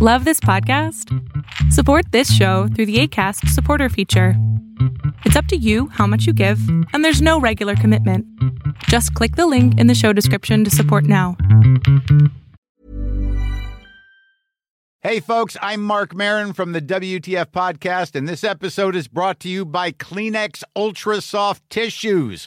Love this podcast? Support this show through the ACAST supporter feature. It's up to you how much you give, and there's no regular commitment. Just click the link in the show description to support now. Hey, folks, I'm Mark Marin from the WTF Podcast, and this episode is brought to you by Kleenex Ultra Soft Tissues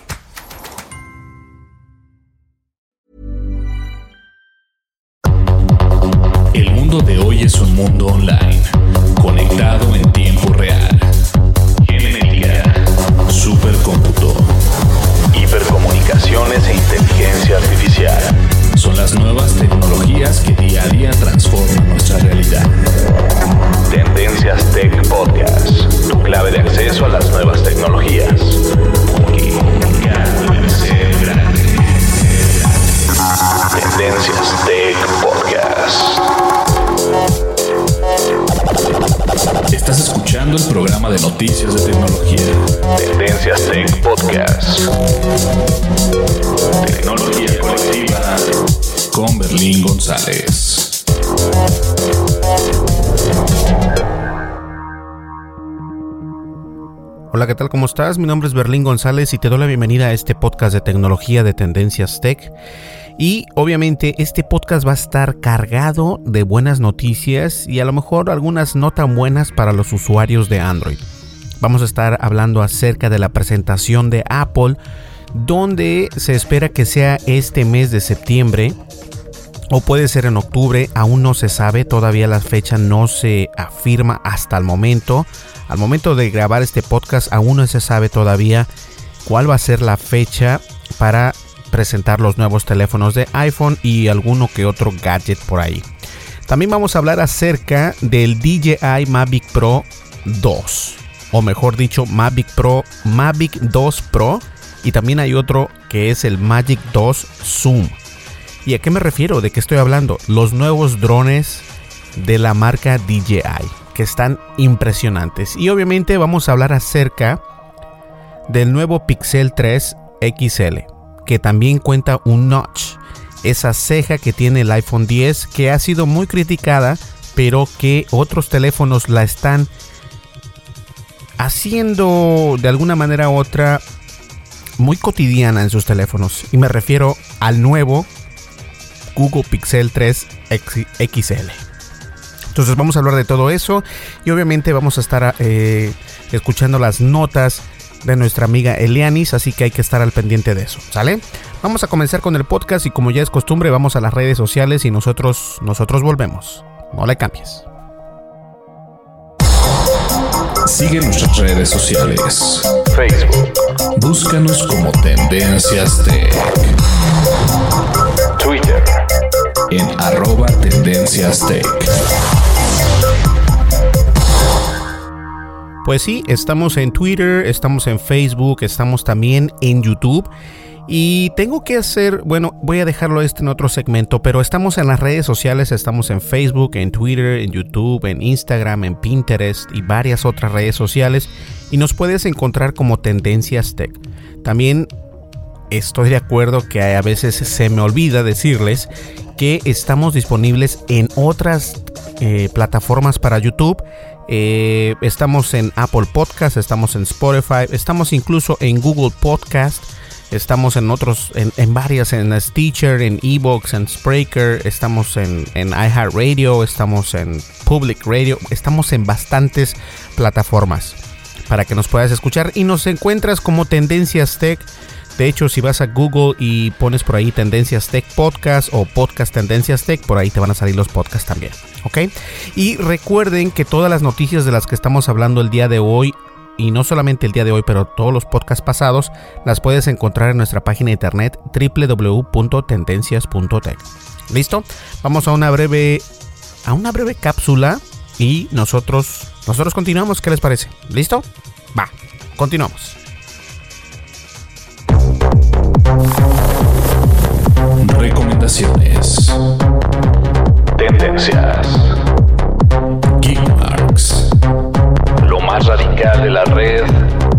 de hoy es un mundo online, conectado en tiempo real. ¿Qué tal? ¿Cómo estás? Mi nombre es Berlín González y te doy la bienvenida a este podcast de tecnología de Tendencias Tech. Y obviamente este podcast va a estar cargado de buenas noticias y a lo mejor algunas no tan buenas para los usuarios de Android. Vamos a estar hablando acerca de la presentación de Apple, donde se espera que sea este mes de septiembre o puede ser en octubre, aún no se sabe, todavía la fecha no se afirma hasta el momento. Al momento de grabar este podcast aún no se sabe todavía cuál va a ser la fecha para presentar los nuevos teléfonos de iPhone y alguno que otro gadget por ahí. También vamos a hablar acerca del DJI Mavic Pro 2, o mejor dicho, Mavic Pro, Mavic 2 Pro, y también hay otro que es el Magic 2 Zoom. ¿Y a qué me refiero? ¿De qué estoy hablando? Los nuevos drones de la marca DJI, que están impresionantes. Y obviamente vamos a hablar acerca del nuevo Pixel 3 XL que también cuenta un notch, esa ceja que tiene el iPhone 10 que ha sido muy criticada, pero que otros teléfonos la están haciendo de alguna manera u otra muy cotidiana en sus teléfonos. Y me refiero al nuevo Google Pixel 3 XL. Entonces vamos a hablar de todo eso y obviamente vamos a estar eh, escuchando las notas de nuestra amiga Elianis, así que hay que estar al pendiente de eso, ¿sale? Vamos a comenzar con el podcast y como ya es costumbre, vamos a las redes sociales y nosotros nosotros volvemos. No le cambies. Sigue nuestras redes sociales. Facebook. Búscanos como Tendencias Tech. En arroba Tendencias Tech. Pues sí, estamos en Twitter, estamos en Facebook, estamos también en YouTube. Y tengo que hacer, bueno, voy a dejarlo este en otro segmento, pero estamos en las redes sociales, estamos en Facebook, en Twitter, en YouTube, en Instagram, en Pinterest y varias otras redes sociales. Y nos puedes encontrar como Tendencias Tech. También estoy de acuerdo que a veces se me olvida decirles que estamos disponibles en otras eh, plataformas para YouTube eh, estamos en Apple Podcast, estamos en Spotify, estamos incluso en Google Podcast, estamos en otros, en, varias, en Stitcher, en Evox, en Spreaker, estamos en, en iHeartRadio, estamos en Public Radio, estamos en bastantes plataformas. para que nos puedas escuchar y nos encuentras como Tendencias Tech. De hecho, si vas a Google y pones por ahí Tendencias Tech Podcast o Podcast Tendencias Tech, por ahí te van a salir los podcasts también. ¿Ok? Y recuerden que todas las noticias de las que estamos hablando el día de hoy y no solamente el día de hoy, pero todos los podcasts pasados, las puedes encontrar en nuestra página de internet www.tendencias.tech. ¿Listo? Vamos a una breve a una breve cápsula y nosotros nosotros continuamos, ¿qué les parece? ¿Listo? Va, continuamos. Recomendaciones. Tendencias. Geekmarks. Lo más radical de la red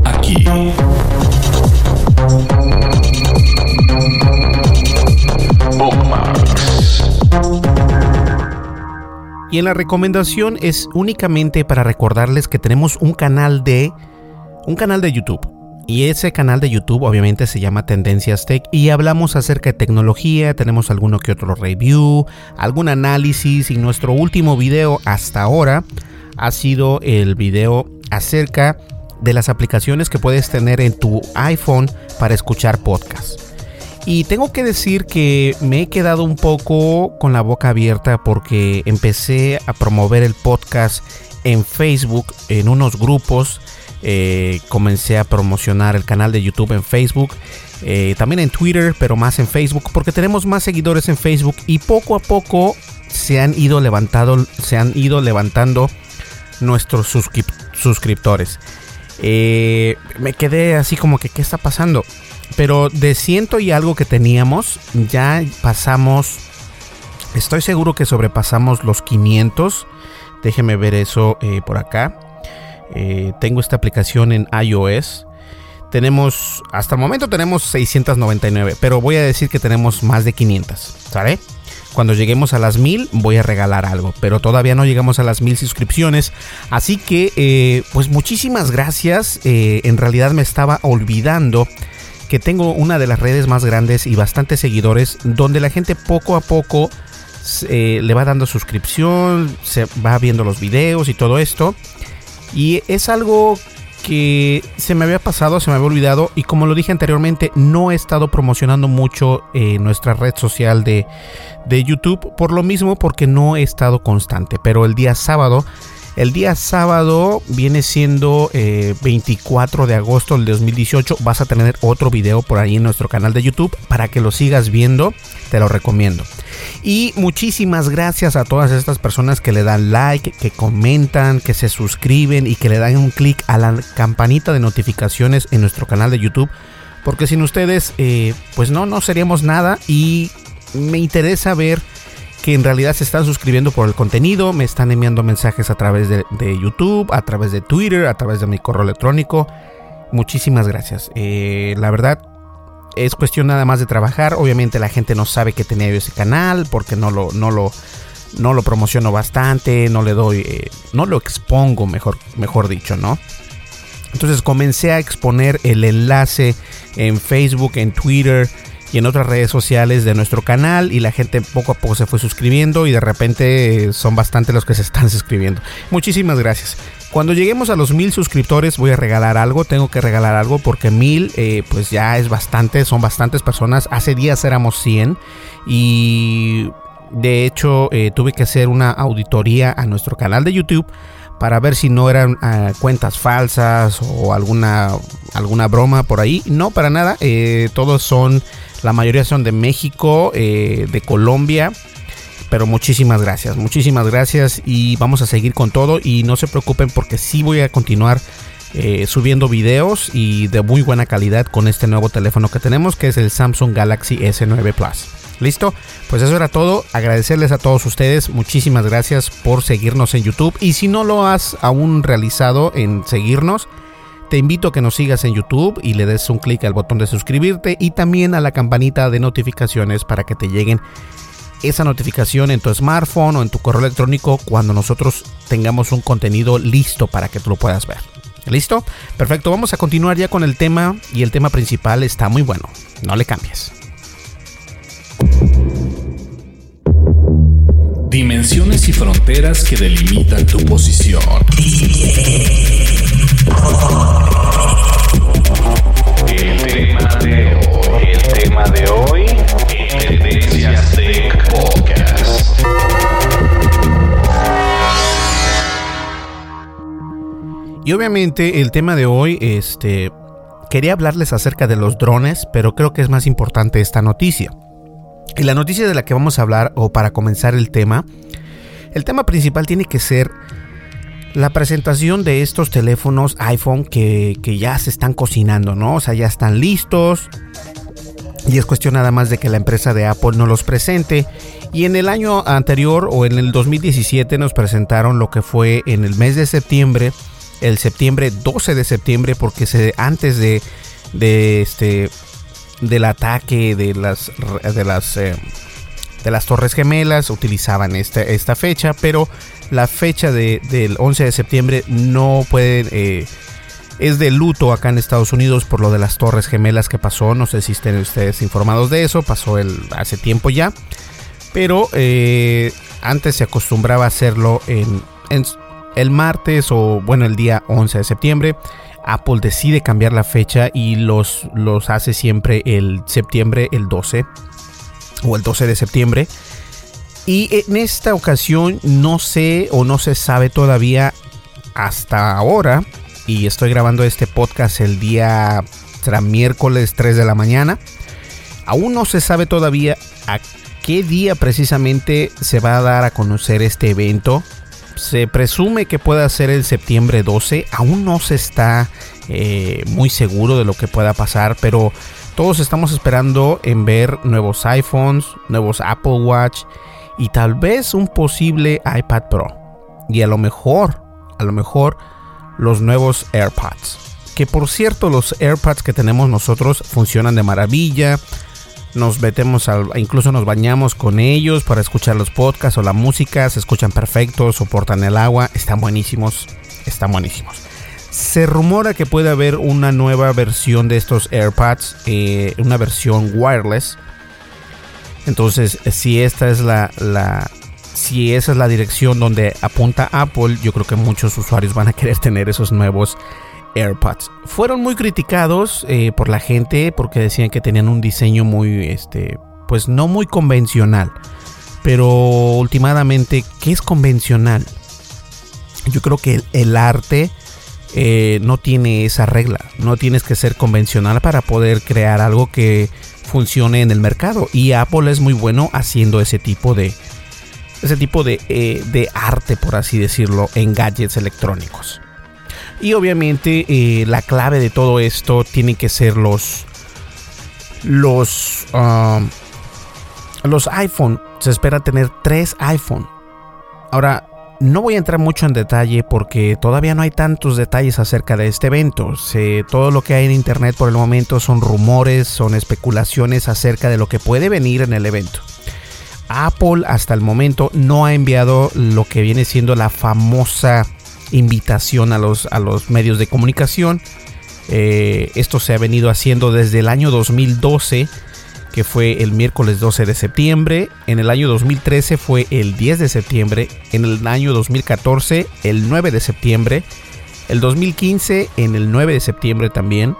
aquí. Bookmarks. Y en la recomendación es únicamente para recordarles que tenemos un canal de un canal de YouTube. Y ese canal de YouTube obviamente se llama Tendencias Tech y hablamos acerca de tecnología, tenemos alguno que otro review, algún análisis y nuestro último video hasta ahora ha sido el video acerca de las aplicaciones que puedes tener en tu iPhone para escuchar podcasts. Y tengo que decir que me he quedado un poco con la boca abierta porque empecé a promover el podcast en Facebook, en unos grupos. Eh, comencé a promocionar el canal de YouTube en Facebook. eh, también en Twitter, pero más en Facebook, porque tenemos más seguidores en Facebook y poco a poco se han ido levantando, se han ido levantando nuestros suscrip- suscriptores. Eh, me quedé así como que, ¿qué está pasando? Pero de ciento y algo que teníamos, ya pasamos, estoy seguro que sobrepasamos los 500. Déjeme ver eso por acá. Eh, tengo esta aplicación en iOS. Tenemos, hasta el momento tenemos 699, pero voy a decir que tenemos más de 500, ¿sale? Cuando lleguemos a las 1000 voy a regalar algo, pero todavía no llegamos a las 1000 suscripciones. Así que, eh, pues muchísimas gracias. Eh, en realidad me estaba olvidando que tengo una de las redes más grandes y bastantes seguidores, donde la gente poco a poco eh, le va dando suscripción, se va viendo los videos y todo esto. Y es algo que se me había pasado, se me había olvidado y como lo dije anteriormente, no he estado promocionando mucho eh, nuestra red social de, de YouTube, por lo mismo porque no he estado constante, pero el día sábado, el día sábado viene siendo eh, 24 de agosto del 2018, vas a tener otro video por ahí en nuestro canal de YouTube para que lo sigas viendo, te lo recomiendo. Y muchísimas gracias a todas estas personas que le dan like, que comentan, que se suscriben y que le dan un clic a la campanita de notificaciones en nuestro canal de YouTube. Porque sin ustedes, eh, pues no, no seríamos nada. Y me interesa ver que en realidad se están suscribiendo por el contenido, me están enviando mensajes a través de, YouTube, a través de Twitter, a través de mi correo electrónico. Muchísimas gracias. Eh, la verdad, es cuestión nada más de trabajar. Obviamente la gente no sabe que tenía yo ese canal porque no lo, no lo, no lo promociono bastante, no le doy, eh, no lo expongo, mejor, mejor dicho, ¿no? Entonces comencé a exponer el enlace en Facebook, en Twitter y en otras redes sociales de nuestro canal y la gente poco a poco se fue suscribiendo y de repente eh, son bastante los que se están suscribiendo. Muchísimas gracias. Cuando lleguemos a los mil suscriptores voy a regalar algo, tengo que regalar algo porque mil eh, pues ya es bastante, son bastantes personas. Hace días éramos 100 y de hecho eh, tuve que hacer una auditoría a nuestro canal de YouTube para ver si no eran uh, cuentas falsas o alguna, alguna broma por ahí. No, para nada. Todos son, la mayoría son de México, eh, de Colombia. Pero muchísimas gracias, muchísimas gracias y vamos a seguir con todo y no se preocupen porque sí voy a continuar eh, subiendo videos y de muy buena calidad con este nuevo teléfono que tenemos que es el Samsung Galaxy S9 Plus. ¿Listo? Pues eso era todo. Agradecerles a todos ustedes. Muchísimas gracias por seguirnos en YouTube. Y si no lo has aún realizado en seguirnos, te invito a que nos sigas en YouTube y le des un clic al botón de suscribirte y también a la campanita de notificaciones para que te lleguen esa notificación en tu smartphone o en tu correo electrónico cuando nosotros tengamos un contenido listo para que tú lo puedas ver. ¿Listo? Perfecto, vamos a continuar ya con el tema y el tema principal está muy bueno. No le cambies. Dimensiones y fronteras que delimitan tu posición. El tema de hoy, el de Podcast. Y obviamente el tema de hoy, este, quería hablarles acerca de los drones, pero creo que es más importante esta noticia. Y la noticia de la que vamos a hablar, o para comenzar el tema, el tema principal tiene que ser la presentación de estos teléfonos iPhone que, que, ya se están cocinando, ¿no? O sea, ya están listos. Y es cuestión nada más de que la empresa de Apple no los presente. Y en el año anterior o en el 2017 nos presentaron lo que fue en el mes de septiembre, el septiembre 12 de septiembre, porque se, antes de, de este del ataque de las de las eh, de las Torres Gemelas utilizaban esta, esta fecha, pero la fecha de, del 11 de septiembre no puede... Eh, es de luto acá en Estados Unidos por lo de las Torres Gemelas que pasó. No sé si estén ustedes informados de eso. Pasó el, hace tiempo ya. Pero eh, antes se acostumbraba a hacerlo en, en, el martes o bueno el día 11 de septiembre. Apple decide cambiar la fecha y los, los hace siempre el septiembre el 12 o el 12 de septiembre. Y en esta ocasión no sé o no se sabe todavía hasta ahora. Y estoy grabando este podcast el día será miércoles 3 de la mañana. Aún no se sabe todavía a qué día precisamente se va a dar a conocer este evento. Se presume que pueda ser el septiembre 12. Aún no se está eh, muy seguro de lo que pueda pasar, pero todos estamos esperando en ver nuevos iPhones, nuevos Apple Watch y tal vez un posible iPad Pro. Y a lo mejor, a lo mejor los nuevos AirPods. Que por cierto, los AirPods que tenemos nosotros funcionan de maravilla. Nos metemos al, incluso nos bañamos con ellos para escuchar los podcasts o la música. Se escuchan perfectos, soportan el agua. Están buenísimos. Están buenísimos. Se rumora que puede haber una nueva versión de estos AirPods, eh, una versión wireless. Entonces, si esta es la, la, si esa es la dirección donde apunta Apple, yo creo que muchos usuarios van a querer tener esos nuevos AirPods. Fueron muy criticados eh, por la gente porque decían que tenían un diseño muy, este, pues no muy convencional. Pero últimamente, ¿qué es convencional? Yo creo que el, el arte eh, no tiene esa regla. No tienes que ser convencional para poder crear algo que funcione en el mercado. Y Apple es muy bueno haciendo ese tipo de, ese tipo de, eh, de arte, por así decirlo, en gadgets electrónicos. Y obviamente eh, la clave de todo esto tiene que ser los los um, los iPhone. Se espera tener tres iPhone. Ahora no voy a entrar mucho en detalle porque todavía no hay tantos detalles acerca de este evento. Todo lo que hay en internet por el momento son rumores, son especulaciones acerca de lo que puede venir en el evento. Apple hasta el momento no ha enviado lo que viene siendo la famosa invitación a los, a los medios de comunicación. Eh, esto se ha venido haciendo desde el año 2012, que fue el miércoles 12 de septiembre. En el año 2013 fue el 10 de septiembre. En el año 2014 el 9 de septiembre. El 2015 en el 9 de septiembre también.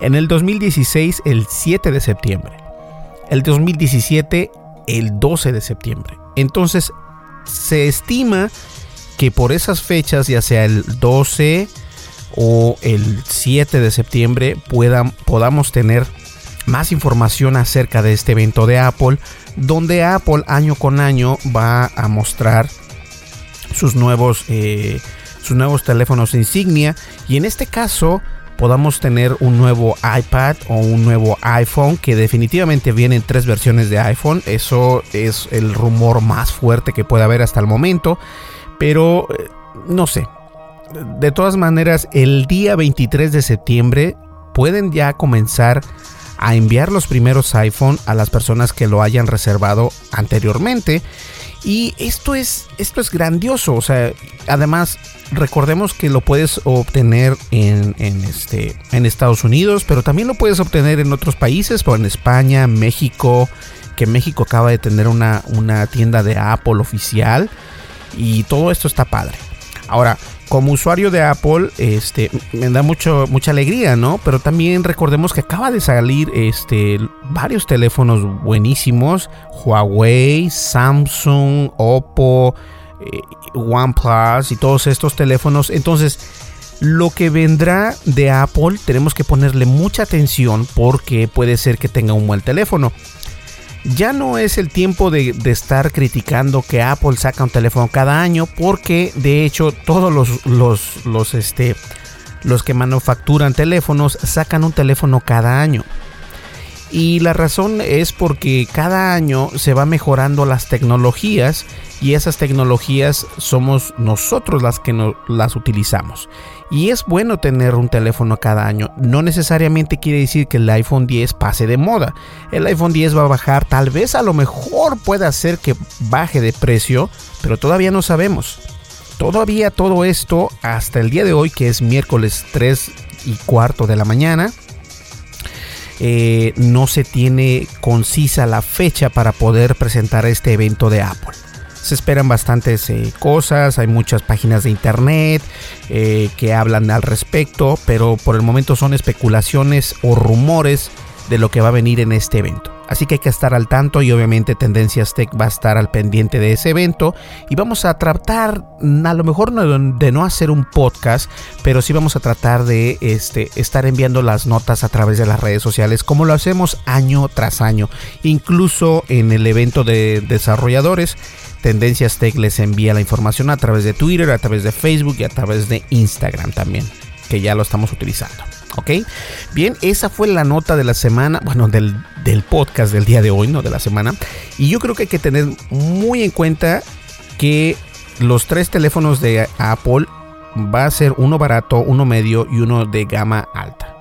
En el 2016 el 7 de septiembre. El 2017 el 12 de septiembre. Entonces se estima que por esas fechas, ya sea el 12 o el 7 de septiembre, puedan, podamos tener más información acerca de este evento de Apple, donde Apple año con año va a mostrar sus nuevos, eh, sus nuevos teléfonos insignia. Y en este caso podamos tener un nuevo iPad o un nuevo iPhone que definitivamente vienen tres versiones de iPhone. Eso es el rumor más fuerte que puede haber hasta el momento. Pero eh, no sé. De todas maneras el día 23 de septiembre pueden ya comenzar a enviar los primeros iPhone a las personas que lo hayan reservado anteriormente. Y esto es, esto es grandioso. O sea, además, recordemos que lo puedes obtener en, en, este, en Estados Unidos, pero también lo puedes obtener en otros países, por en España, México, que México acaba de tener una, una tienda de Apple oficial. Y todo esto está padre. Ahora, como usuario de Apple, este, me da mucho, mucha alegría, ¿no? Pero también recordemos que acaba de salir este, varios teléfonos buenísimos. Huawei, Samsung, Oppo, eh, OnePlus y todos estos teléfonos. Entonces, lo que vendrá de Apple tenemos que ponerle mucha atención porque puede ser que tenga un buen teléfono ya no es el tiempo de, estar criticando que Apple saca un teléfono cada año, porque de hecho todos los, los, los, este, los que manufacturan teléfonos sacan un teléfono cada año. Y la razón es porque cada año se va mejorando las tecnologías y esas tecnologías somos nosotros las que las utilizamos. Y es bueno tener un teléfono cada año. No necesariamente quiere decir que el iPhone 10 pase de moda. El iPhone 10 va a bajar, tal vez a lo mejor pueda hacer que baje de precio, pero todavía no sabemos. Todavía todo esto hasta el día de hoy, que es miércoles 3 y cuarto de la mañana, eh, no se tiene concisa la fecha para poder presentar este evento de Apple se esperan bastantes eh, cosas, hay muchas páginas de internet eh, que hablan al respecto, pero por el momento son especulaciones o rumores de lo que va a venir en este evento. Así que hay que estar al tanto y obviamente Tendencias Tech va a estar al pendiente de ese evento y vamos a tratar, a lo mejor de no hacer un podcast, pero sí vamos a tratar de este, estar enviando las notas a través de las redes sociales como lo hacemos año tras año. Incluso en el evento de desarrolladores, Tendencias Tech les envía la información a través de Twitter, a través de Facebook y a través de Instagram también, que ya lo estamos utilizando. ¿Ok? Bien, esa fue la nota de la semana, bueno, del, del podcast del día de hoy, no de la semana. Y yo creo que hay que tener muy en cuenta que los tres teléfonos de Apple va a ser uno barato, uno medio y uno de gama alta.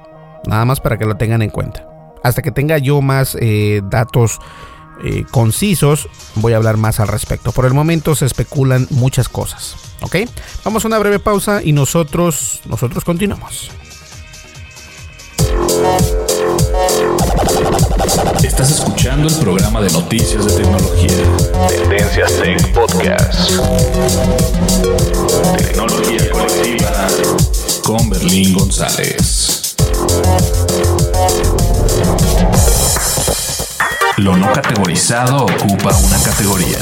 Nada más para que lo tengan en cuenta. Hasta que tenga yo más eh, datos eh, concisos, voy a hablar más al respecto. Por el momento se especulan muchas cosas. ¿Ok? Vamos a una breve pausa y nosotros, nosotros continuamos. Estás escuchando el programa de noticias de tecnología. Tendencias Tech Podcast. Tecnología colectiva con Berlín González. Lo no categorizado ocupa una categoría.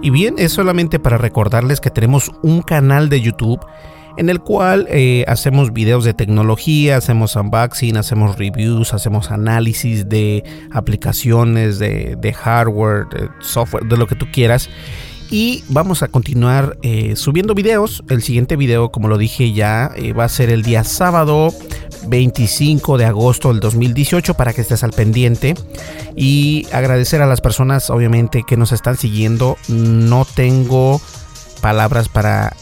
Y bien, es solamente para recordarles que tenemos un canal de YouTube en el cual eh, hacemos videos de tecnología, hacemos unboxing, hacemos reviews, hacemos análisis de aplicaciones, de, de hardware, de software, de lo que tú quieras y vamos a continuar eh, subiendo videos. El siguiente video, como lo dije ya, eh, va a ser el día sábado 25 de agosto del 2018 para que estés al pendiente. Y agradecer a las personas, obviamente, que nos están siguiendo. No tengo palabras para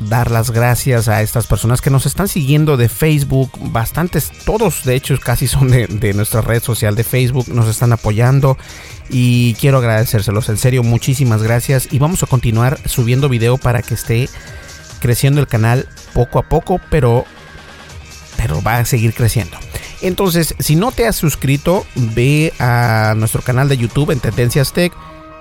dar las gracias a estas personas que nos están siguiendo de Facebook. Bastantes, todos de hecho casi son de, nuestra red social de Facebook. Nos están apoyando y quiero agradecérselos. En serio, muchísimas gracias. Y vamos a continuar subiendo video para que esté creciendo el canal poco a poco, pero, pero va a seguir creciendo. Entonces, si no te has suscrito, ve a nuestro canal de YouTube en Tendencias Tech,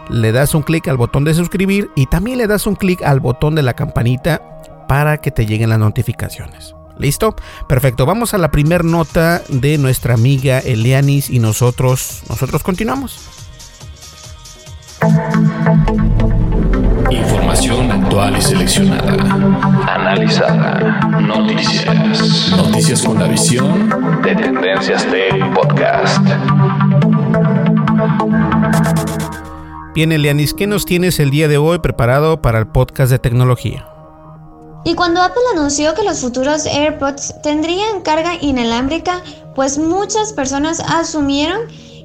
le das un clic al botón de suscribir y también le das un clic al botón de la campanita para que te lleguen las notificaciones. ¿Listo? Perfecto. Vamos a la primera nota de nuestra amiga Elianis y nosotros, nosotros continuamos. Información actual y seleccionada. Analizada. Noticias. Noticias con la visión de Tendencias de Podcast. Bien, Elianis, ¿qué nos tienes el día de hoy preparado para el podcast de tecnología? Y cuando Apple anunció que los futuros AirPods tendrían carga inalámbrica, pues muchas personas asumieron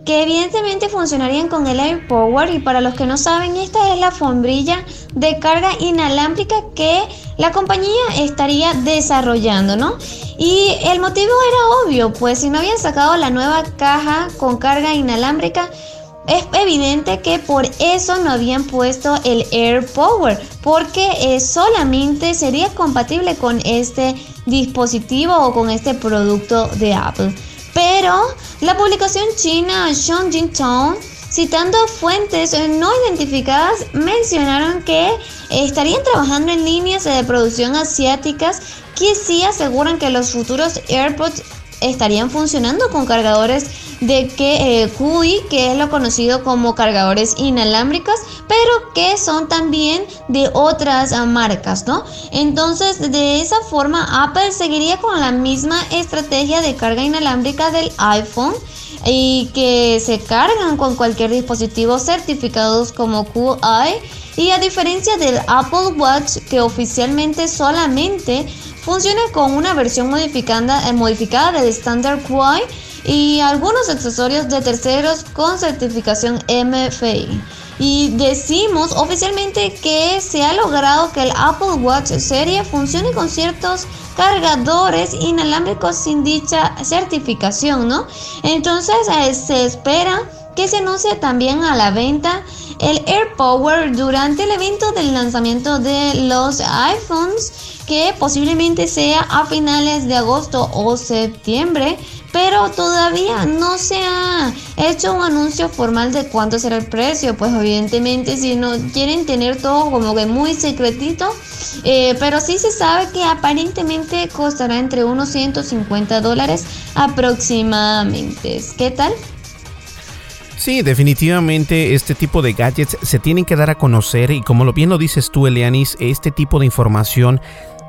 que evidentemente funcionarían con el AirPower y para los que no saben esta es la sombrilla de carga inalámbrica que la compañía estaría desarrollando, ¿no? Y el motivo era obvio, pues si no habían sacado la nueva caja con carga inalámbrica, es evidente que por eso no habían puesto el AirPower, porque eh, solamente sería compatible con este dispositivo o con este producto de Apple. Pero la publicación china Town citando fuentes no identificadas, mencionaron que estarían trabajando en líneas de producción asiáticas que sí aseguran que los futuros AirPods estarían funcionando con cargadores de que eh, QI, que es lo conocido como cargadores inalámbricos, pero que son también de otras ah, marcas, ¿no? Entonces, de esa forma, Apple seguiría con la misma estrategia de carga inalámbrica del iPhone y que se cargan con cualquier dispositivo certificados como QI. Y a diferencia del Apple Watch, que oficialmente solamente funciona con una versión modificada, eh, modificada del Standard QI y algunos accesorios de terceros con certificación MFI. Y decimos oficialmente que se ha logrado que el Apple Watch serie funcione con ciertos cargadores inalámbricos sin dicha certificación, ¿no? Entonces eh, se espera que se anuncie también a la venta el AirPower durante el evento del lanzamiento de los iPhones que posiblemente sea a finales de agosto o septiembre pero todavía no se ha hecho un anuncio formal de cuánto será el precio, pues evidentemente si no quieren tener todo como que muy secretito, eh, pero sí se sabe que aparentemente costará entre unos 150 dólares aproximadamente. ¿Qué tal? Sí, definitivamente este tipo de gadgets se tienen que dar a conocer y como bien lo dices tú, Elianis, este tipo de información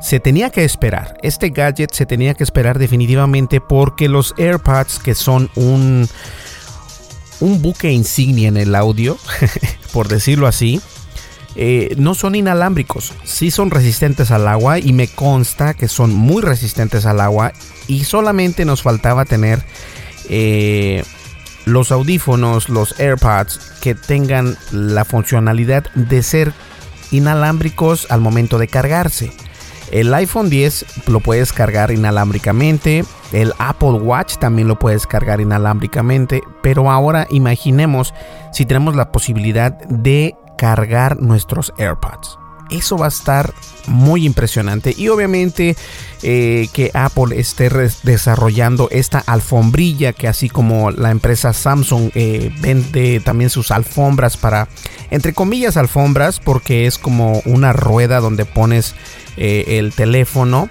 se tenía que esperar. Este gadget se tenía que esperar definitivamente porque los AirPods, que son un, un buque insignia en el audio, por decirlo así, eh, no son inalámbricos. Sí son resistentes al agua y me consta que son muy resistentes al agua y solamente nos faltaba tener... Eh, los audífonos, los AirPods, que tengan la funcionalidad de ser inalámbricos al momento de cargarse. El iPhone 10 lo puedes cargar inalámbricamente, el Apple Watch también lo puedes cargar inalámbricamente, pero ahora imaginemos si tenemos la posibilidad de cargar nuestros AirPods. Eso va a estar muy impresionante. Y obviamente eh, que Apple esté desarrollando esta alfombrilla que así como la empresa Samsung eh, vende también sus alfombras para entre comillas alfombras porque es como una rueda donde pones eh, el teléfono.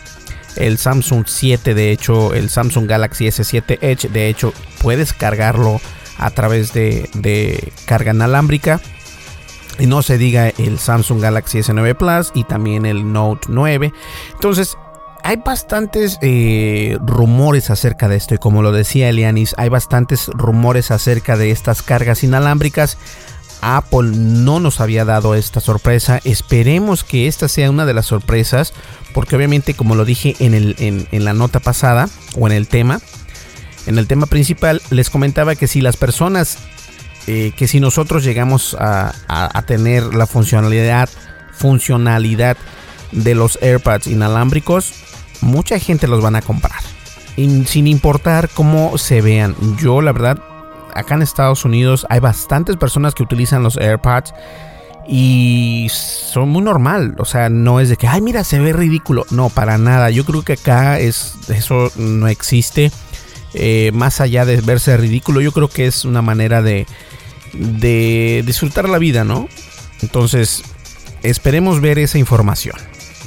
El Samsung 7, de hecho, el Samsung Galaxy S7 Edge, de hecho, puedes cargarlo a través de, carga inalámbrica. Y no se diga el Samsung Galaxy S9 Plus y también el Note 9. Entonces, hay bastantes eh, rumores acerca de esto. Y como lo decía Elianis, hay bastantes rumores acerca de estas cargas inalámbricas. Apple no nos había dado esta sorpresa. Esperemos que esta sea una de las sorpresas, porque obviamente como lo dije en, la nota pasada o en el tema, en el tema principal les comentaba que si las personas, eh, que si nosotros llegamos a, tener la funcionalidad, funcionalidad de los AirPods inalámbricos, mucha gente los van a comprar. sin importar cómo se vean. Yo la verdad acá en Estados Unidos hay bastantes personas que utilizan los AirPods y son muy normal, o sea, no es de que, ay, mira, se ve ridículo, no, para nada, yo creo que acá es, eso no existe, eh, más allá de verse ridículo, yo creo que es una manera de, de disfrutar la vida, ¿no? Entonces, esperemos ver esa información.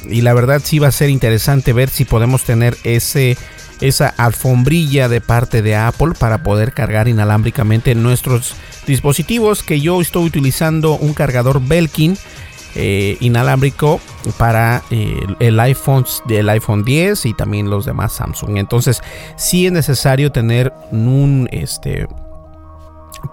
Y la verdad sí va a ser interesante ver si podemos tener ese esa alfombrilla de parte de Apple para poder cargar inalámbricamente nuestros dispositivos que yo estoy utilizando un cargador Belkin eh, inalámbrico para eh, el iPhone del iPhone 10 y también los demás Samsung. Entonces sí es necesario tener un este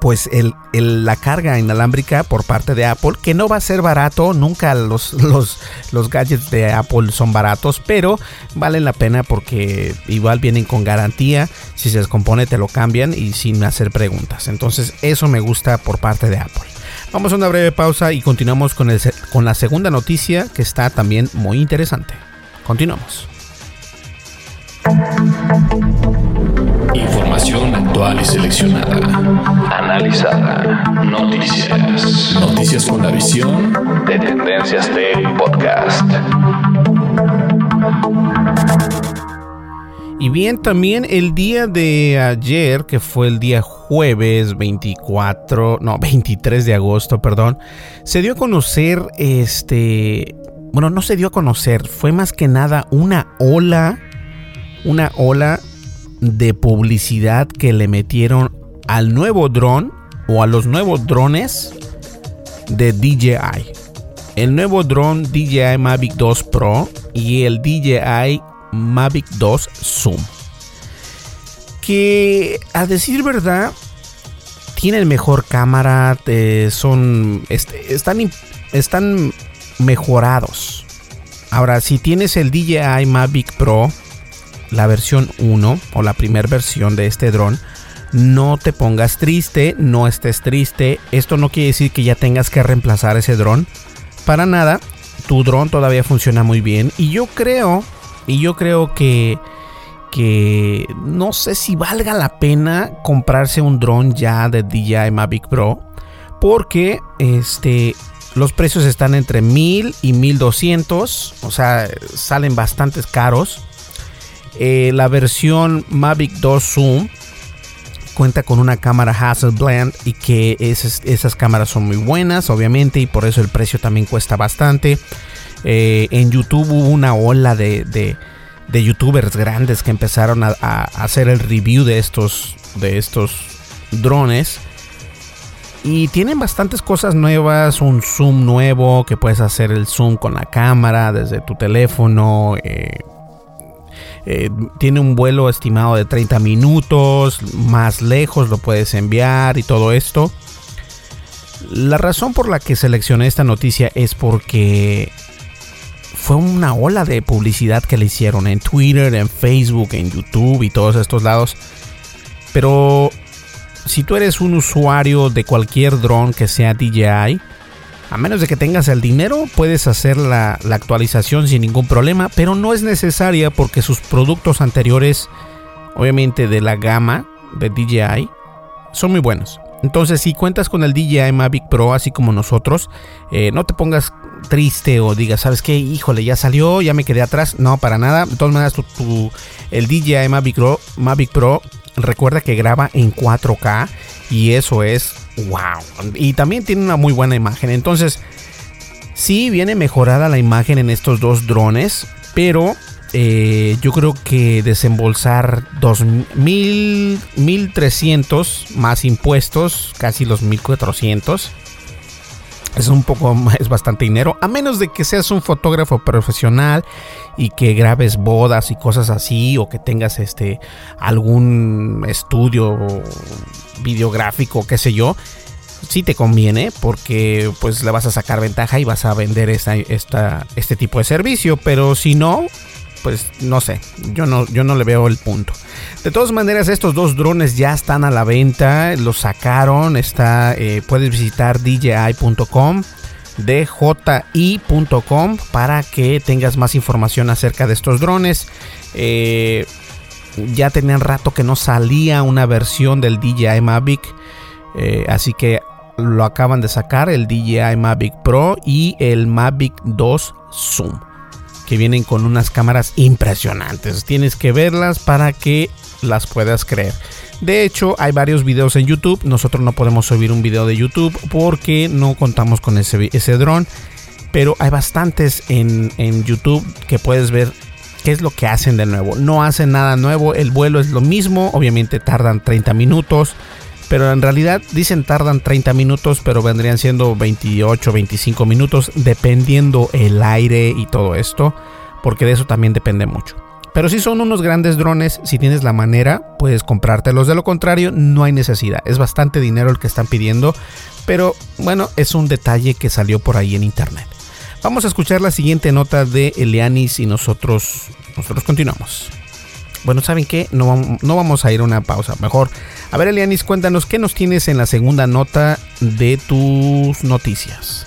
pues el, la carga inalámbrica por parte de Apple, que no va a ser barato, nunca los, los, los gadgets de Apple son baratos, pero valen la pena porque igual vienen con garantía, si se descompone te lo cambian y sin hacer preguntas. Entonces eso me gusta por parte de Apple. Vamos a una breve pausa y continuamos con, el, con la segunda noticia que está también muy interesante. Continuamos. Información actual y seleccionada. Analizada. Noticias. Noticias con la visión de Tendencias de Podcast. Y bien, también el día de ayer, que fue el día jueves 24, no, 23 de agosto, perdón, se dio a conocer este, bueno, no se dio a conocer, fue más que nada una ola, una ola de publicidad que le metieron al nuevo dron o a los nuevos drones de DJI. El nuevo dron DJI Mavic 2 Pro y el DJI Mavic 2 Zoom. Que a decir verdad, tienen mejor cámara, son, están, están mejorados. Ahora, si tienes el DJI Mavic Pro, la versión 1 o la primera versión de este dron, no te pongas triste, no estés triste. Esto no quiere decir que ya tengas que reemplazar ese dron. Para nada, tu dron todavía funciona muy bien. Y yo creo, y yo creo que, que no sé si valga la pena comprarse un dron ya de DJI Mavic Pro. Porque este, los precios están entre 1000 y 1200. O sea, salen bastante caros. Eh, la versión Mavic 2 Zoom cuenta con una cámara Hasselblad y que esas, cámaras son muy buenas, obviamente, y por eso el precio también cuesta bastante. Eh, en YouTube hubo una ola de, youtubers grandes que empezaron a, hacer el review de estos, de estos drones. Y tienen bastantes cosas nuevas, un zoom nuevo que puedes hacer el zoom con la cámara desde tu teléfono. Eh, eh, tiene un vuelo estimado de 30 minutos, más lejos lo puedes enviar y todo esto. La razón por la que seleccioné esta noticia es porque fue una ola de publicidad que le hicieron en Twitter, en Facebook, en YouTube y todos estos lados. Pero si tú eres un usuario de cualquier dron que sea DJI, a menos de que tengas el dinero, puedes hacer la, actualización sin ningún problema, pero no es necesaria porque sus productos anteriores, obviamente de la gama de DJI, son muy buenos. Entonces, si cuentas con el DJI Mavic Pro, así como nosotros, eh, no te pongas triste o digas, ¿sabes qué? Híjole, ya salió, ya me quedé atrás. No, para nada. De todas maneras, el DJI Mavic Pro, Mavic Pro recuerda que graba en 4K y eso es wow. Y también tiene una muy buena imagen. Entonces, sí viene mejorada la imagen en estos dos drones, pero eh, yo creo que desembolsar 2.000, 1.300 más impuestos, casi los 1.400 es un poco, es bastante dinero, a menos de que seas un fotógrafo profesional y que grabes bodas y cosas así, o que tengas este algún estudio videográfico, qué sé yo. Sí te conviene porque pues le vas a sacar ventaja y vas a vender esta, este tipo de servicio, pero si no, pues no sé, yo no, yo no le veo el punto. De todas maneras, estos dos drones ya están a la venta, los sacaron, está, eh, puedes visitar dji.com dji.com para que tengas más información acerca de estos drones. Eh, ya tenían rato que no salía una versión del DJI Mavic, eh, así que lo acaban de sacar el DJI Mavic Pro y el Mavic 2 Zoom que vienen con unas cámaras impresionantes. Tienes que verlas para que las puedas creer. De hecho, hay varios videos en YouTube. Nosotros no podemos subir un video de YouTube porque no contamos con ese, ese dron. Pero hay bastantes en, en YouTube que puedes ver qué es lo que hacen de nuevo. No hacen nada nuevo. El vuelo es lo mismo. Obviamente tardan 30 minutos. Pero en realidad dicen tardan 30 minutos, pero vendrían siendo 28, 25 minutos, dependiendo el aire y todo esto, porque de eso también depende mucho. Pero si son unos grandes drones, si tienes la manera, puedes comprártelos. De lo contrario, no hay necesidad. Es bastante dinero el que están pidiendo, pero bueno, es un detalle que salió por ahí en internet. Vamos a escuchar la siguiente nota de Elianis y nosotros, nosotros continuamos. Bueno, ¿saben qué? No, no vamos a ir a una pausa. Mejor, a ver, Elianis, cuéntanos qué nos tienes en la segunda nota de tus noticias.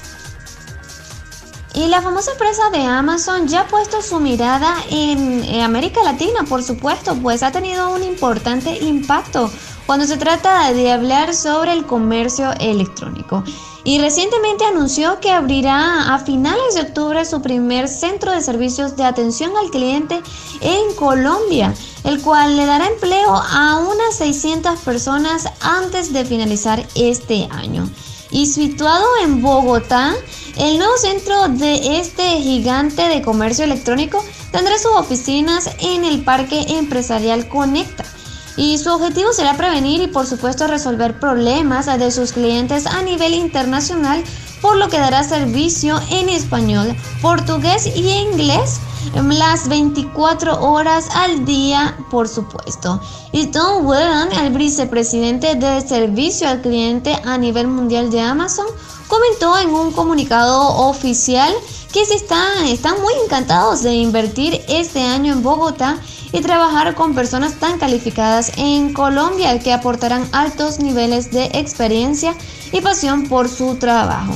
Y la famosa empresa de Amazon ya ha puesto su mirada en, América Latina, por supuesto, pues ha tenido un importante impacto cuando se trata de hablar sobre el comercio electrónico. Y recientemente anunció que abrirá a finales de octubre su primer centro de servicios de atención al cliente en Colombia, el cual le dará empleo a unas 600 personas antes de finalizar este año. Y situado en Bogotá, el nuevo centro de este gigante de comercio electrónico tendrá sus oficinas en el Parque Empresarial Conecta y su objetivo será prevenir y por supuesto resolver problemas de sus clientes a nivel internacional, por lo que dará servicio en español, portugués y inglés las 24 horas al día, por supuesto. Y Tom Whelan, el vicepresidente de servicio al cliente a nivel mundial de Amazon, comentó en un comunicado oficial que se están, están muy encantados de invertir este año en Bogotá y trabajar con personas tan calificadas en Colombia que aportarán altos niveles de experiencia y pasión por su trabajo.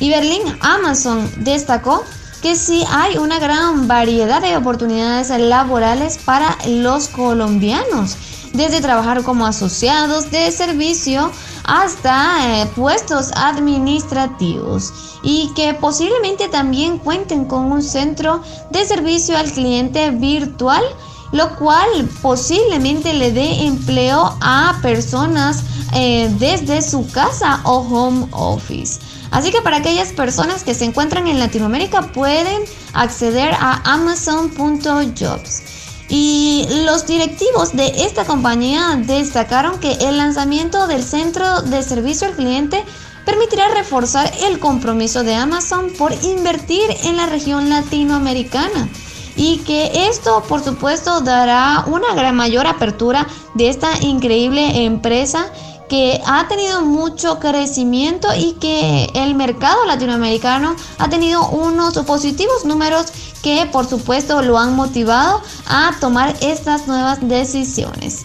Y Berlín Amazon destacó que sí hay una gran variedad de oportunidades laborales para los colombianos, desde trabajar como asociados de servicio hasta eh, puestos administrativos y que posiblemente también cuenten con un centro de servicio al cliente virtual lo cual posiblemente le dé empleo a personas eh, desde su casa o home office. Así que para aquellas personas que se encuentran en Latinoamérica pueden acceder a amazon.jobs. Y los directivos de esta compañía destacaron que el lanzamiento del centro de servicio al cliente permitirá reforzar el compromiso de Amazon por invertir en la región latinoamericana y que esto por supuesto dará una gran mayor apertura de esta increíble empresa que ha tenido mucho crecimiento y que el mercado latinoamericano ha tenido unos positivos números que por supuesto lo han motivado a tomar estas nuevas decisiones.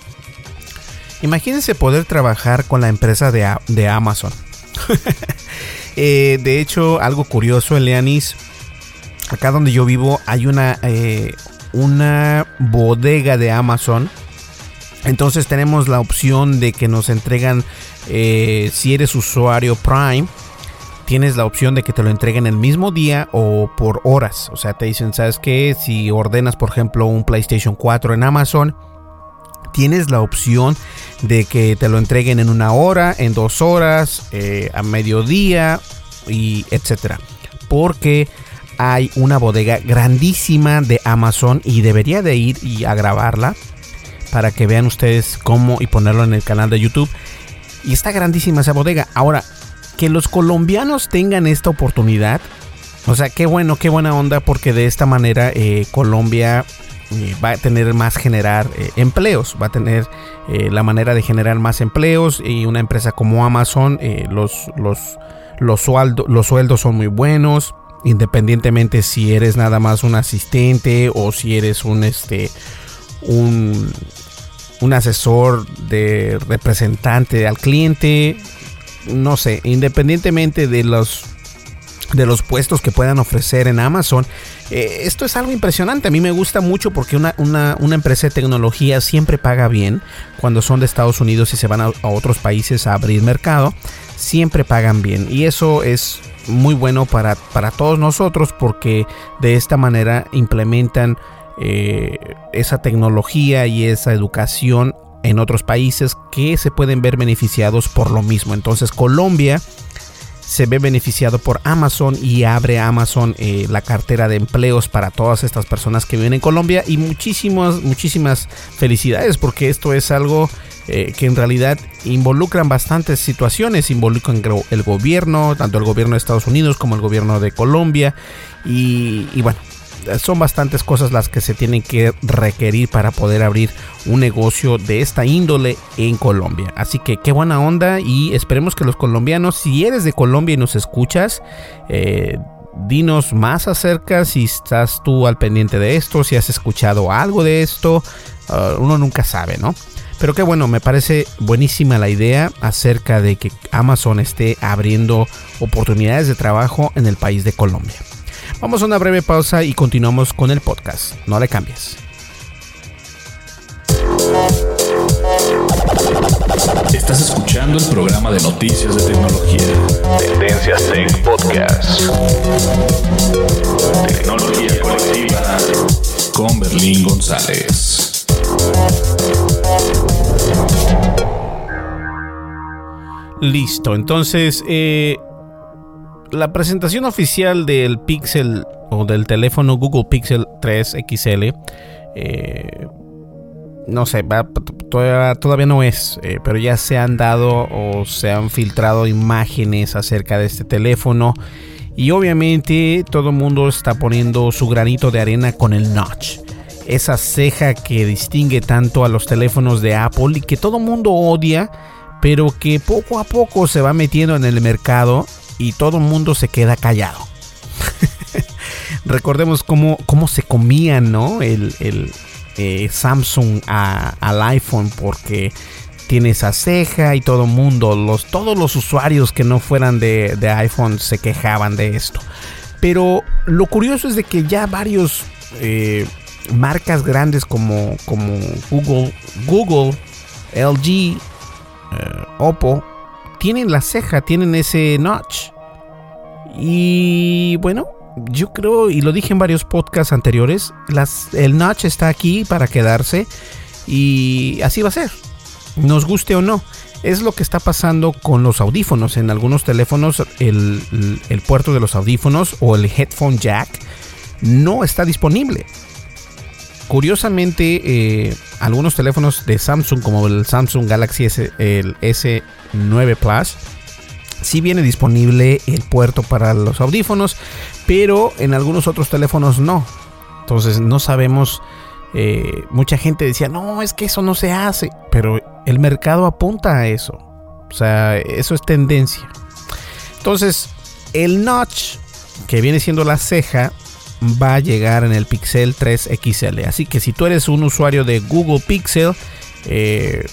Imagínense poder trabajar con la empresa de, de Amazon. Eh, de hecho, algo curioso, Elianis, acá donde yo vivo hay una, eh, una bodega de Amazon. Entonces tenemos la opción de que nos entregan, eh, si eres usuario Prime, tienes la opción de que te lo entreguen el mismo día o por horas. O sea, te dicen, ¿sabes qué? Si ordenas, por ejemplo, un PlayStation 4 en Amazon, tienes la opción de que te lo entreguen en una hora, en dos horas, eh, a mediodía y etcétera. Porque hay una bodega grandísima de Amazon y debería de ir y a grabarla para que vean ustedes cómo y ponerlo en el canal de YouTube. Y está grandísima esa bodega. Ahora, que los colombianos tengan esta oportunidad, o sea, qué bueno, qué buena onda, porque de esta manera eh, Colombia eh, va a tener más generar eh, empleos, va a tener la manera de generar más empleos y una empresa como Amazon, los, los, los, los sueldos son muy buenos independientemente si eres nada más un asistente o si eres un este un, un asesor de representante al cliente no sé independientemente de los de los puestos que puedan ofrecer en Amazon. Eh, esto es algo impresionante. A mí me gusta mucho porque una, una, empresa de tecnología siempre paga bien. Cuando son de Estados Unidos y se van a, a, otros países a abrir mercado, siempre pagan bien. Y eso es muy bueno para, para todos nosotros porque de esta manera implementan eh, esa tecnología y esa educación en otros países que se pueden ver beneficiados por lo mismo. Entonces Colombia se ve beneficiado por Amazon y abre Amazon eh, la cartera de empleos para todas estas personas que viven en Colombia. Y muchísimas, muchísimas felicidades porque esto es algo eh, que en realidad involucran bastantes situaciones, involucran el gobierno, tanto el gobierno de Estados Unidos como el gobierno de Colombia. Y, bueno, son bastantes cosas las que se tienen que requerir para poder abrir un negocio de esta índole en Colombia. Así que qué buena onda y esperemos que los colombianos, si eres de Colombia y nos escuchas, eh, dinos más acerca si estás tú al pendiente de esto, si has escuchado algo de esto. Ah, uno nunca sabe, ¿no? Pero qué bueno, me parece buenísima la idea acerca de que Amazon esté abriendo oportunidades de trabajo en el país de Colombia. Vamos a una breve pausa y continuamos con el podcast. No le cambies. Estás escuchando el programa de noticias de tecnología. Tendencias Tech Podcast. Tecnología colectiva con Berlín González. Listo, entonces eh, la presentación oficial del Pixel o del teléfono Google Pixel 3 XL, eh, no sé, todavía, no es, eh, pero ya se han dado o se han filtrado imágenes acerca de este teléfono. Y obviamente todo el mundo está poniendo su granito de arena con el notch. Esa ceja que distingue tanto a los teléfonos de Apple y que todo el mundo odia, pero que poco a poco se va metiendo en el mercado y todo el mundo se queda callado. Recordemos cómo, cómo se comían ¿no? el, eh, Samsung al iPhone porque tiene esa ceja y todo el mundo, los, todos los usuarios que no fueran de, iPhone se quejaban de esto. Pero lo curioso es de que ya varios eh, marcas grandes como, como Google, Google, LG, eh, Oppo, tienen la ceja, tienen ese notch. Y bueno, yo creo, y lo dije en varios podcasts anteriores, el notch está aquí para quedarse y así va a ser, nos guste o no. Es lo que está pasando con los audífonos. En algunos teléfonos el, puerto de los audífonos o el headphone jack no está disponible. Curiosamente, eh, algunos teléfonos de Samsung, como el Samsung Galaxy S, el S9 Plus, sí viene disponible el puerto para los audífonos, pero en algunos otros teléfonos no. Entonces no sabemos. Eh, mucha gente decía, no, es que eso no se hace, pero el mercado apunta a eso. O sea, eso es tendencia. Entonces, el notch, que viene siendo la ceja, va a llegar en el Pixel 3 XL. Así que si tú eres un usuario de Google Pixel, eh,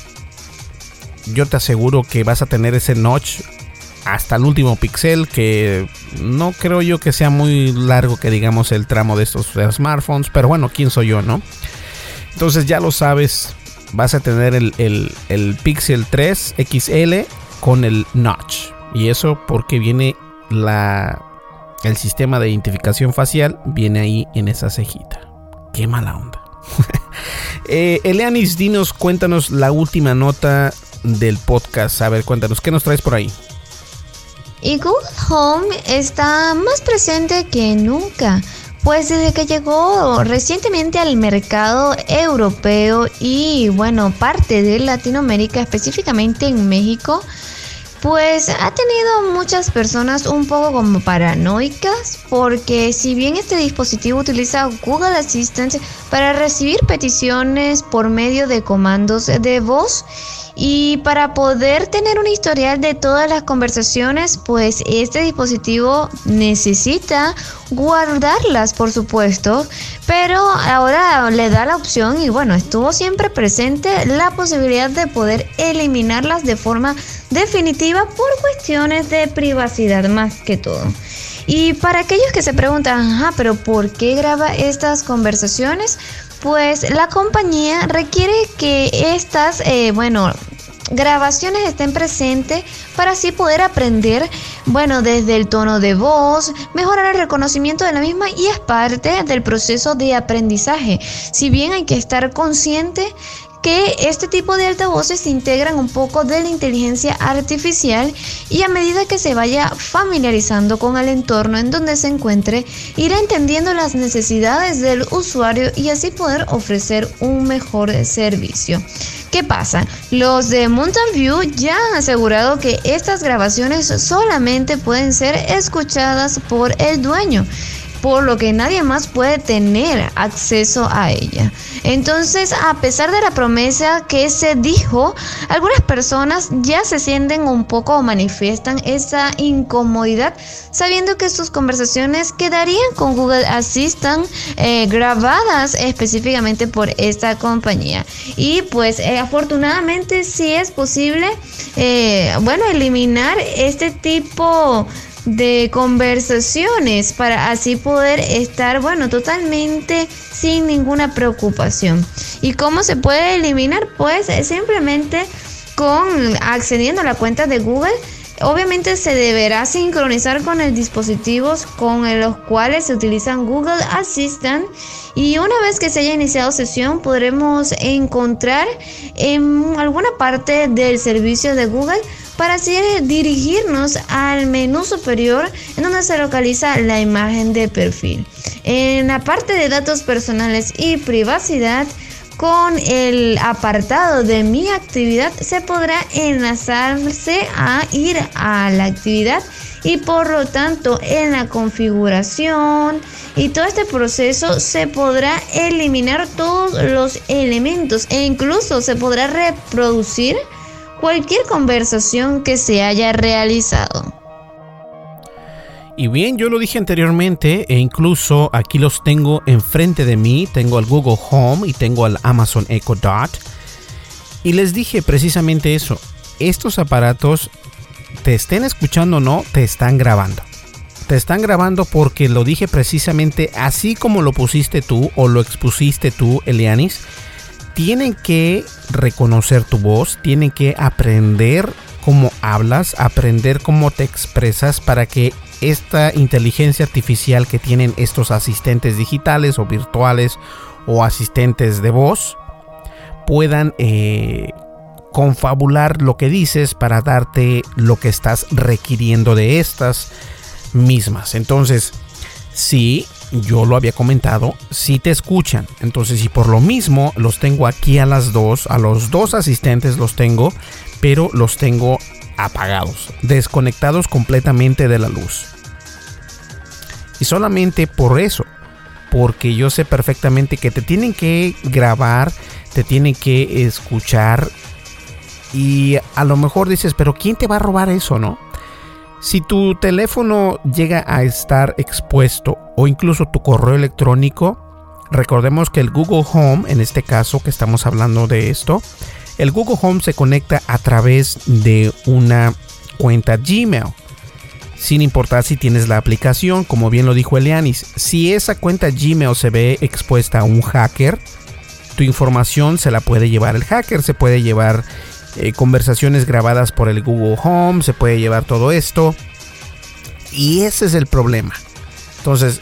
yo te aseguro que vas a tener ese notch hasta el último pixel que no creo yo que sea muy largo que digamos el tramo de estos smartphones pero bueno quién soy yo no entonces ya lo sabes vas a tener el, el, pixel 3 XL con el notch y eso porque viene la el sistema de identificación facial viene ahí en esa cejita. Qué mala onda. Eh, Eleanis dinos cuéntanos la última nota del podcast. A ver cuéntanos qué nos traes por ahí y Google Home está más presente que nunca, pues desde que llegó recientemente al mercado europeo y bueno, parte de Latinoamérica, específicamente en México, pues ha tenido muchas personas un poco como paranoicas porque si bien este dispositivo utiliza Google Assistant para recibir peticiones por medio de comandos de voz, y para poder tener un historial de todas las conversaciones, pues este dispositivo necesita guardarlas, por supuesto, pero ahora le da la opción y bueno, estuvo siempre presente la posibilidad de poder eliminarlas de forma definitiva por cuestiones de privacidad más que todo. Y para aquellos que se preguntan, ajá, pero ¿por qué graba estas conversaciones? Pues la compañía requiere que estas, eh, bueno, grabaciones estén presentes para así poder aprender, bueno, desde el tono de voz, mejorar el reconocimiento de la misma y es parte del proceso de aprendizaje. Si bien hay que estar consciente que este tipo de altavoces integran un poco de la inteligencia artificial y a medida que se vaya familiarizando con el entorno en donde se encuentre, irá entendiendo las necesidades del usuario y así poder ofrecer un mejor servicio. ¿Qué pasa? Los de Mountain View ya han asegurado que estas grabaciones solamente pueden ser escuchadas por el dueño por lo que nadie más puede tener acceso a ella. Entonces, a pesar de la promesa que se dijo, algunas personas ya se sienten un poco o manifiestan esa incomodidad sabiendo que sus conversaciones quedarían con Google Assistant eh, grabadas específicamente por esta compañía. Y pues eh, afortunadamente sí es posible, eh, bueno, eliminar este tipo de conversaciones para así poder estar, bueno, totalmente sin ninguna preocupación. ¿Y cómo se puede eliminar? Pues simplemente con accediendo a la cuenta de Google Obviamente se deberá sincronizar con el dispositivos con los cuales se utilizan Google Assistant y una vez que se haya iniciado sesión podremos encontrar en alguna parte del servicio de Google para así dirigirnos al menú superior en donde se localiza la imagen de perfil. En la parte de datos personales y privacidad con el apartado de mi actividad se podrá enlazarse a ir a la actividad y por lo tanto en la configuración y todo este proceso se podrá eliminar todos los elementos e incluso se podrá reproducir cualquier conversación que se haya realizado. Y bien, yo lo dije anteriormente e incluso aquí los tengo enfrente de mí. Tengo el Google Home y tengo el Amazon Echo Dot. Y les dije precisamente eso. Estos aparatos, te estén escuchando o no, te están grabando. Te están grabando porque lo dije precisamente así como lo pusiste tú o lo expusiste tú, Elianis. Tienen que reconocer tu voz, tienen que aprender cómo hablas, aprender cómo te expresas para que esta inteligencia artificial que tienen estos asistentes digitales o virtuales o asistentes de voz puedan eh, confabular lo que dices para darte lo que estás requiriendo de estas mismas. Entonces, si yo lo había comentado, si te escuchan. Entonces, y por lo mismo los tengo aquí a las dos, a los dos asistentes los tengo, pero los tengo apagados, desconectados completamente de la luz. Y solamente por eso, porque yo sé perfectamente que te tienen que grabar, te tienen que escuchar y a lo mejor dices, pero ¿quién te va a robar eso, no? Si tu teléfono llega a estar expuesto o incluso tu correo electrónico, recordemos que el Google Home, en este caso que estamos hablando de esto, el Google Home se conecta a través de una cuenta Gmail. Sin importar si tienes la aplicación, como bien lo dijo Elianis, si esa cuenta Gmail se ve expuesta a un hacker, tu información se la puede llevar el hacker, se puede llevar eh, conversaciones grabadas por el Google Home, se puede llevar todo esto. Y ese es el problema. Entonces,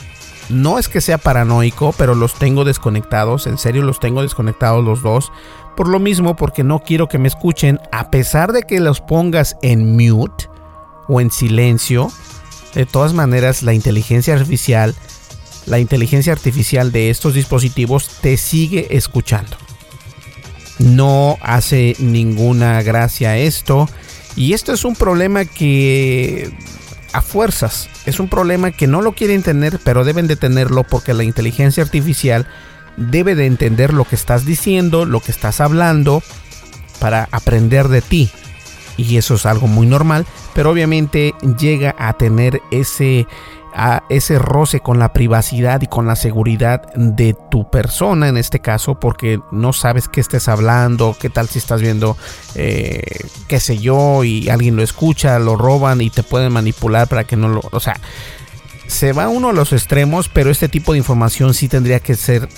no es que sea paranoico, pero los tengo desconectados, en serio los tengo desconectados los dos, por lo mismo, porque no quiero que me escuchen, a pesar de que los pongas en mute o en silencio, de todas maneras la inteligencia artificial, la inteligencia artificial de estos dispositivos te sigue escuchando. No hace ninguna gracia esto. Y esto es un problema que a fuerzas, es un problema que no lo quieren tener, pero deben de tenerlo porque la inteligencia artificial debe de entender lo que estás diciendo, lo que estás hablando, para aprender de ti. Y eso es algo muy normal, pero obviamente llega a tener ese, a ese roce con la privacidad y con la seguridad de tu persona en este caso, porque no sabes qué estés hablando, qué tal si estás viendo, eh, qué sé yo, y alguien lo escucha, lo roban y te pueden manipular para que no lo... O sea, se va uno a los extremos, pero este tipo de información sí tendría que ser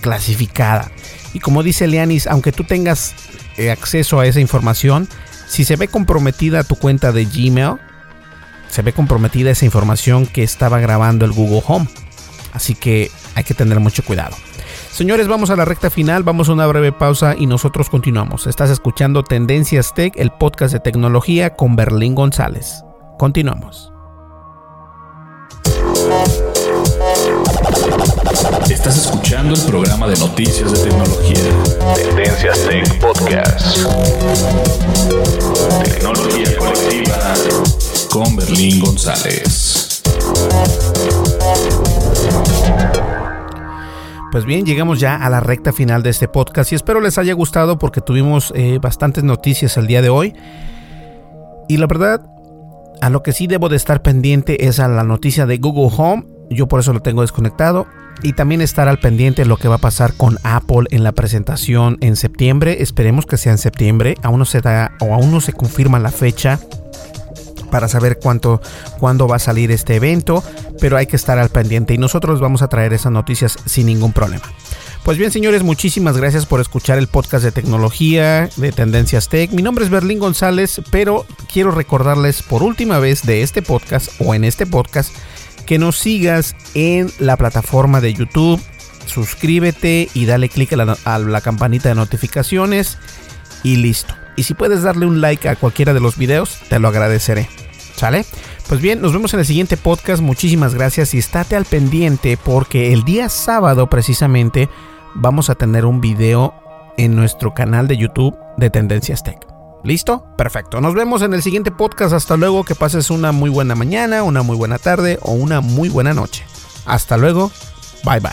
clasificada. Y como dice Leanis, aunque tú tengas eh, acceso a esa información, si se ve comprometida tu cuenta de Gmail, se ve comprometida esa información que estaba grabando el Google Home. Así que hay que tener mucho cuidado. Señores, vamos a la recta final, vamos a una breve pausa y nosotros continuamos. Estás escuchando Tendencias Tech, el podcast de tecnología con Berlín González. Continuamos. Estás escuchando el programa de noticias de tecnología. Tendencias Tech Podcast. Tecnología colectiva con Berlín González. Pues bien, llegamos ya a la recta final de este podcast y espero les haya gustado porque tuvimos eh, bastantes noticias el día de hoy. Y la verdad, a lo que sí debo de estar pendiente es a la noticia de Google Home. Yo por eso lo tengo desconectado y también estar al pendiente de lo que va a pasar con Apple en la presentación en septiembre. Esperemos que sea en septiembre. Aún no se da o aún no se confirma la fecha para saber cuánto cuándo va a salir este evento, pero hay que estar al pendiente y nosotros vamos a traer esas noticias sin ningún problema. Pues bien, señores, muchísimas gracias por escuchar el podcast de tecnología de Tendencias Tech. Mi nombre es Berlín González, pero quiero recordarles por última vez de este podcast o en este podcast que nos sigas en la plataforma de YouTube. Suscríbete y dale clic a la, a la campanita de notificaciones y listo. Y si puedes darle un like a cualquiera de los videos, te lo agradeceré. ¿Sale? Pues bien, nos vemos en el siguiente podcast. Muchísimas gracias y estate al pendiente porque el día sábado precisamente vamos a tener un video en nuestro canal de YouTube de Tendencias Tech. ¿Listo? Perfecto. Nos vemos en el siguiente podcast. Hasta luego. Que pases una muy buena mañana, una muy buena tarde o una muy buena noche. Hasta luego. Bye bye.